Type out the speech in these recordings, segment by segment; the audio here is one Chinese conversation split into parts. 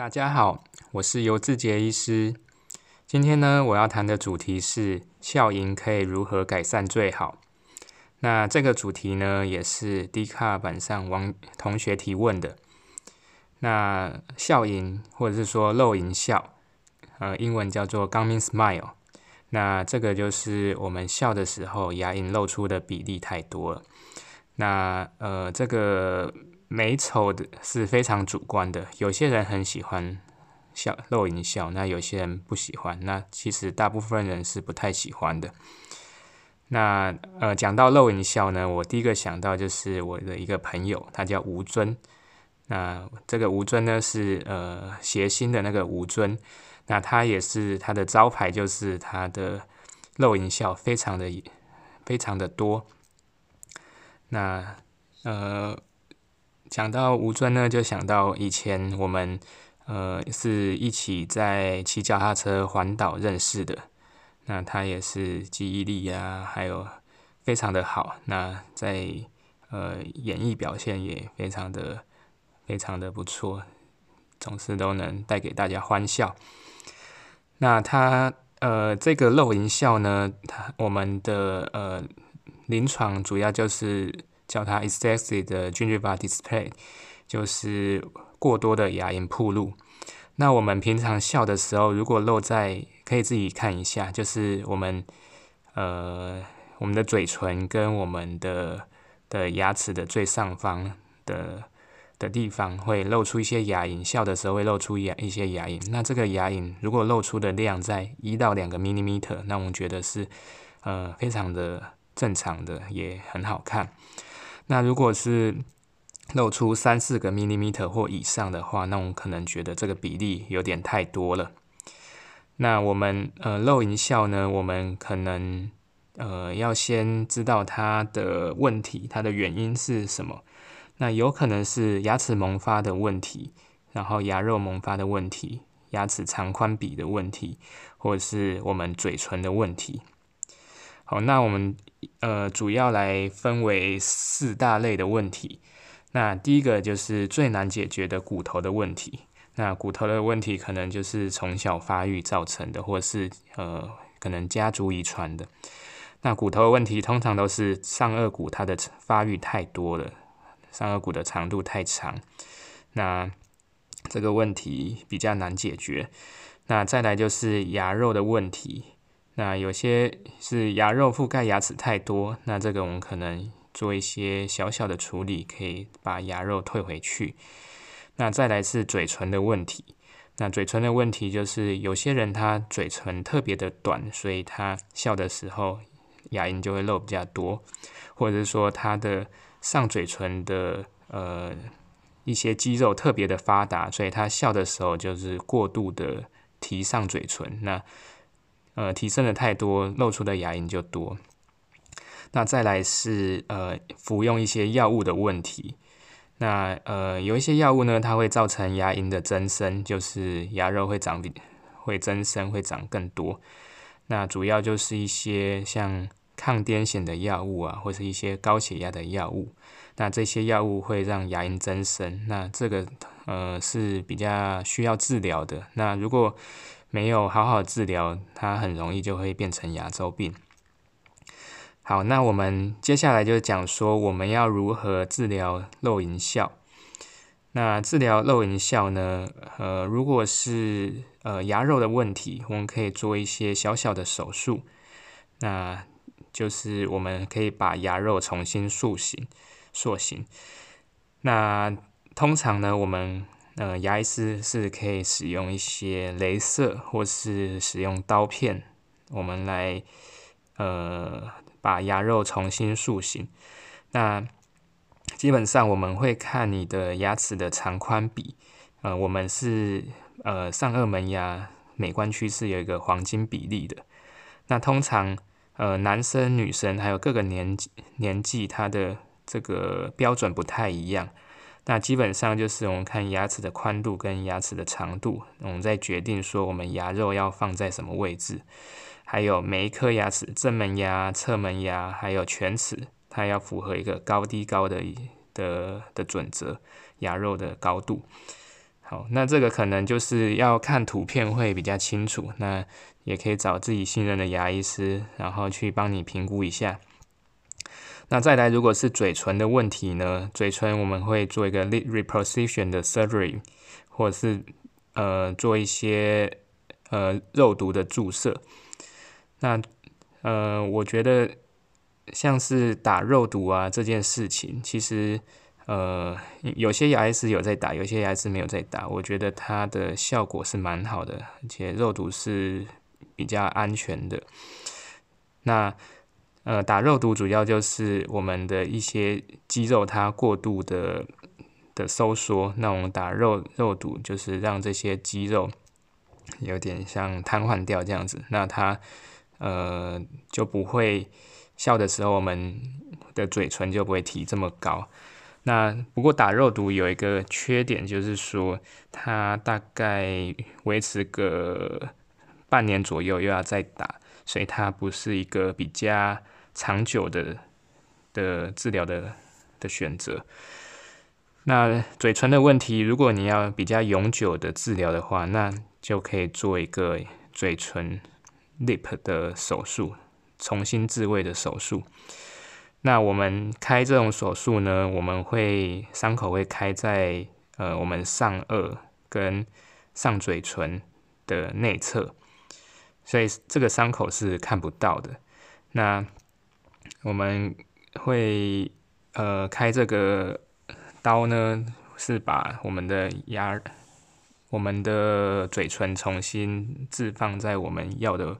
大家好，我是尤志杰医师。今天呢，我要谈的主题是笑盈可以如何改善最好。那这个主题呢，也是 D 卡板上王同学提问的。那笑盈或者是说露盈笑，呃，英文叫做 gummy smile。那这个就是我们笑的时候牙龈露出的比例太多了。那呃，这个。美丑的是非常主观的，有些人很喜欢笑露龈笑，那有些人不喜欢。那其实大部分人是不太喜欢的。那呃，讲到露龈笑呢，我第一个想到就是我的一个朋友，他叫吴尊。那这个吴尊呢是呃谐星的那个吴尊，那他也是他的招牌就是他的露龈笑非常的非常的多。那呃。讲到吴尊呢，就想到以前我们呃是一起在骑脚踏车环岛认识的。那他也是记忆力呀，还有非常的好。那在呃演艺表现也非常的非常的不错，总是都能带给大家欢笑。那他呃这个露龈笑呢，他我们的呃临床主要就是。叫它 excessive 的 gingiva display，就是过多的牙龈铺路。那我们平常笑的时候，如果露在，可以自己看一下，就是我们呃我们的嘴唇跟我们的的牙齿的最上方的的地方会露出一些牙龈，笑的时候会露出牙一些牙龈。那这个牙龈如果露出的量在一到两个 millimeter，那我们觉得是呃非常的正常的，也很好看。那如果是露出三四个 millimeter 或以上的话，那我们可能觉得这个比例有点太多了。那我们呃露龈笑呢，我们可能呃要先知道它的问题，它的原因是什么。那有可能是牙齿萌发的问题，然后牙肉萌发的问题，牙齿长宽比的问题，或者是我们嘴唇的问题。好，那我们呃主要来分为四大类的问题。那第一个就是最难解决的骨头的问题。那骨头的问题可能就是从小发育造成的，或是呃可能家族遗传的。那骨头的问题通常都是上颚骨它的发育太多了，上颚骨的长度太长。那这个问题比较难解决。那再来就是牙肉的问题。那有些是牙肉覆盖牙齿太多，那这个我们可能做一些小小的处理，可以把牙肉退回去。那再来是嘴唇的问题，那嘴唇的问题就是有些人他嘴唇特别的短，所以他笑的时候牙龈就会露比较多，或者是说他的上嘴唇的呃一些肌肉特别的发达，所以他笑的时候就是过度的提上嘴唇，那。呃，提升的太多，露出的牙龈就多。那再来是呃，服用一些药物的问题。那呃，有一些药物呢，它会造成牙龈的增生，就是牙肉会长会增生，会长更多。那主要就是一些像抗癫痫的药物啊，或是一些高血压的药物。那这些药物会让牙龈增生，那这个呃是比较需要治疗的。那如果没有好好治疗，它很容易就会变成牙周病。好，那我们接下来就讲说我们要如何治疗漏龈笑。那治疗漏龈笑呢？呃，如果是呃牙肉的问题，我们可以做一些小小的手术，那就是我们可以把牙肉重新塑形、塑形。那通常呢，我们呃，牙医师是可以使用一些镭射，或是使用刀片，我们来呃把牙肉重新塑形。那基本上我们会看你的牙齿的长宽比，呃，我们是呃上颚门牙美观区是有一个黄金比例的。那通常呃男生、女生还有各个年纪年纪，它的这个标准不太一样。那基本上就是我们看牙齿的宽度跟牙齿的长度，我们再决定说我们牙肉要放在什么位置。还有每一颗牙齿，正门牙、侧门牙，还有全齿，它要符合一个高低高的的的准则，牙肉的高度。好，那这个可能就是要看图片会比较清楚。那也可以找自己信任的牙医师，然后去帮你评估一下。那再来，如果是嘴唇的问题呢？嘴唇我们会做一个 lip reposition 的 surgery，或者是呃做一些呃肉毒的注射。那呃，我觉得像是打肉毒啊这件事情，其实呃有些牙医师有在打，有些牙医师没有在打。我觉得它的效果是蛮好的，而且肉毒是比较安全的。那呃，打肉毒主要就是我们的一些肌肉它过度的的收缩，那我们打肉肉毒就是让这些肌肉有点像瘫痪掉这样子，那它呃就不会笑的时候，我们的嘴唇就不会提这么高。那不过打肉毒有一个缺点，就是说它大概维持个半年左右又要再打，所以它不是一个比较。长久的的治疗的的选择，那嘴唇的问题，如果你要比较永久的治疗的话，那就可以做一个嘴唇 lip 的手术，重新自位的手术。那我们开这种手术呢，我们会伤口会开在呃我们上颚跟上嘴唇的内侧，所以这个伤口是看不到的。那我们会呃开这个刀呢，是把我们的牙、我们的嘴唇重新置放在我们要的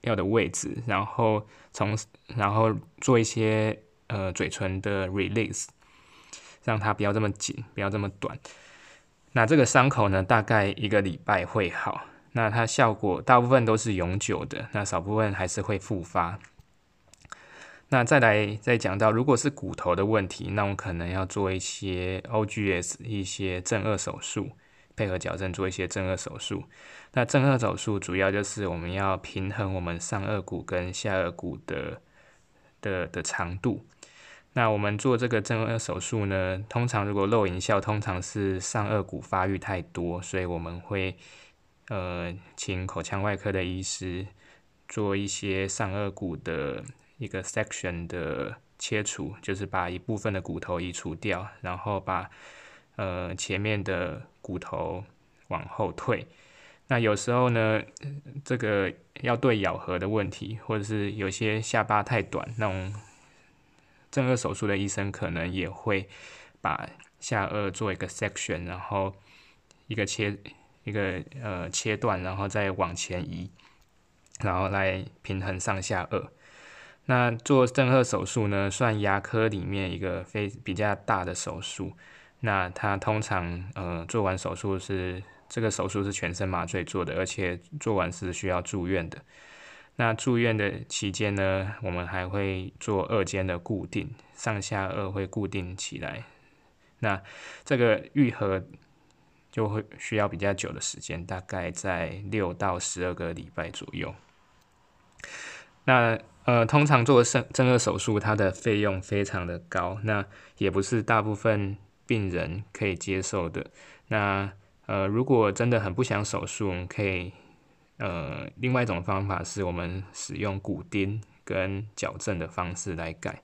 要的位置，然后从然后做一些呃嘴唇的 release，让它不要这么紧，不要这么短。那这个伤口呢，大概一个礼拜会好。那它效果大部分都是永久的，那少部分还是会复发。那再来再讲到，如果是骨头的问题，那我可能要做一些 OGS 一些正颚手术，配合矫正做一些正颚手术。那正颚手术主要就是我们要平衡我们上颚骨跟下颚骨的的的长度。那我们做这个正颚手术呢，通常如果漏龈笑，通常是上颚骨发育太多，所以我们会呃请口腔外科的医师做一些上颚骨的。一个 section 的切除，就是把一部分的骨头移除掉，然后把呃前面的骨头往后退。那有时候呢，这个要对咬合的问题，或者是有些下巴太短，那种正颚手术的医生可能也会把下颚做一个 section，然后一个切一个呃切断，然后再往前移，然后来平衡上下颚。那做正颌手术呢，算牙科里面一个非比较大的手术。那它通常呃做完手术是这个手术是全身麻醉做的，而且做完是需要住院的。那住院的期间呢，我们还会做二间的固定，上下颚会固定起来。那这个愈合就会需要比较久的时间，大概在六到十二个礼拜左右。那呃，通常做正正颌手术，它的费用非常的高，那也不是大部分病人可以接受的。那呃，如果真的很不想手术，可以呃，另外一种方法是我们使用骨钉跟矫正的方式来改。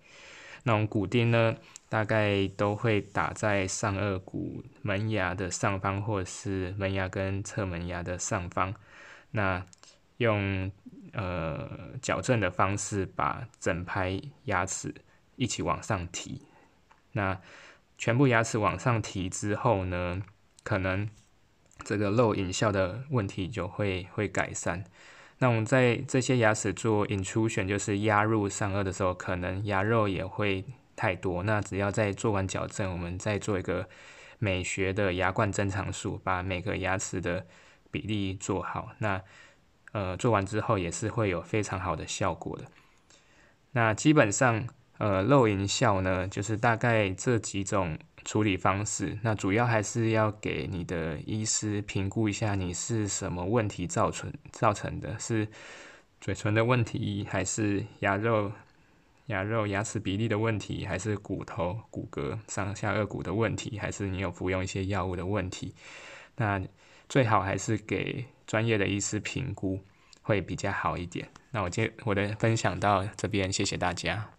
那种骨钉呢，大概都会打在上颚骨门牙的上方，或者是门牙跟侧门牙的上方。那用呃，矫正的方式把整排牙齿一起往上提，那全部牙齿往上提之后呢，可能这个漏龈笑的问题就会会改善。那我们在这些牙齿做 intrusion，就是压入上颚的时候，可能牙肉也会太多。那只要在做完矫正，我们再做一个美学的牙冠增长术，把每个牙齿的比例做好。那呃，做完之后也是会有非常好的效果的。那基本上，呃，漏龈笑呢，就是大概这几种处理方式。那主要还是要给你的医师评估一下，你是什么问题造成造成的，是嘴唇的问题，还是牙肉牙肉牙齿比例的问题，还是骨头骨骼上下颚骨的问题，还是你有服用一些药物的问题？那最好还是给专业的医师评估会比较好一点。那我今我的分享到这边，谢谢大家。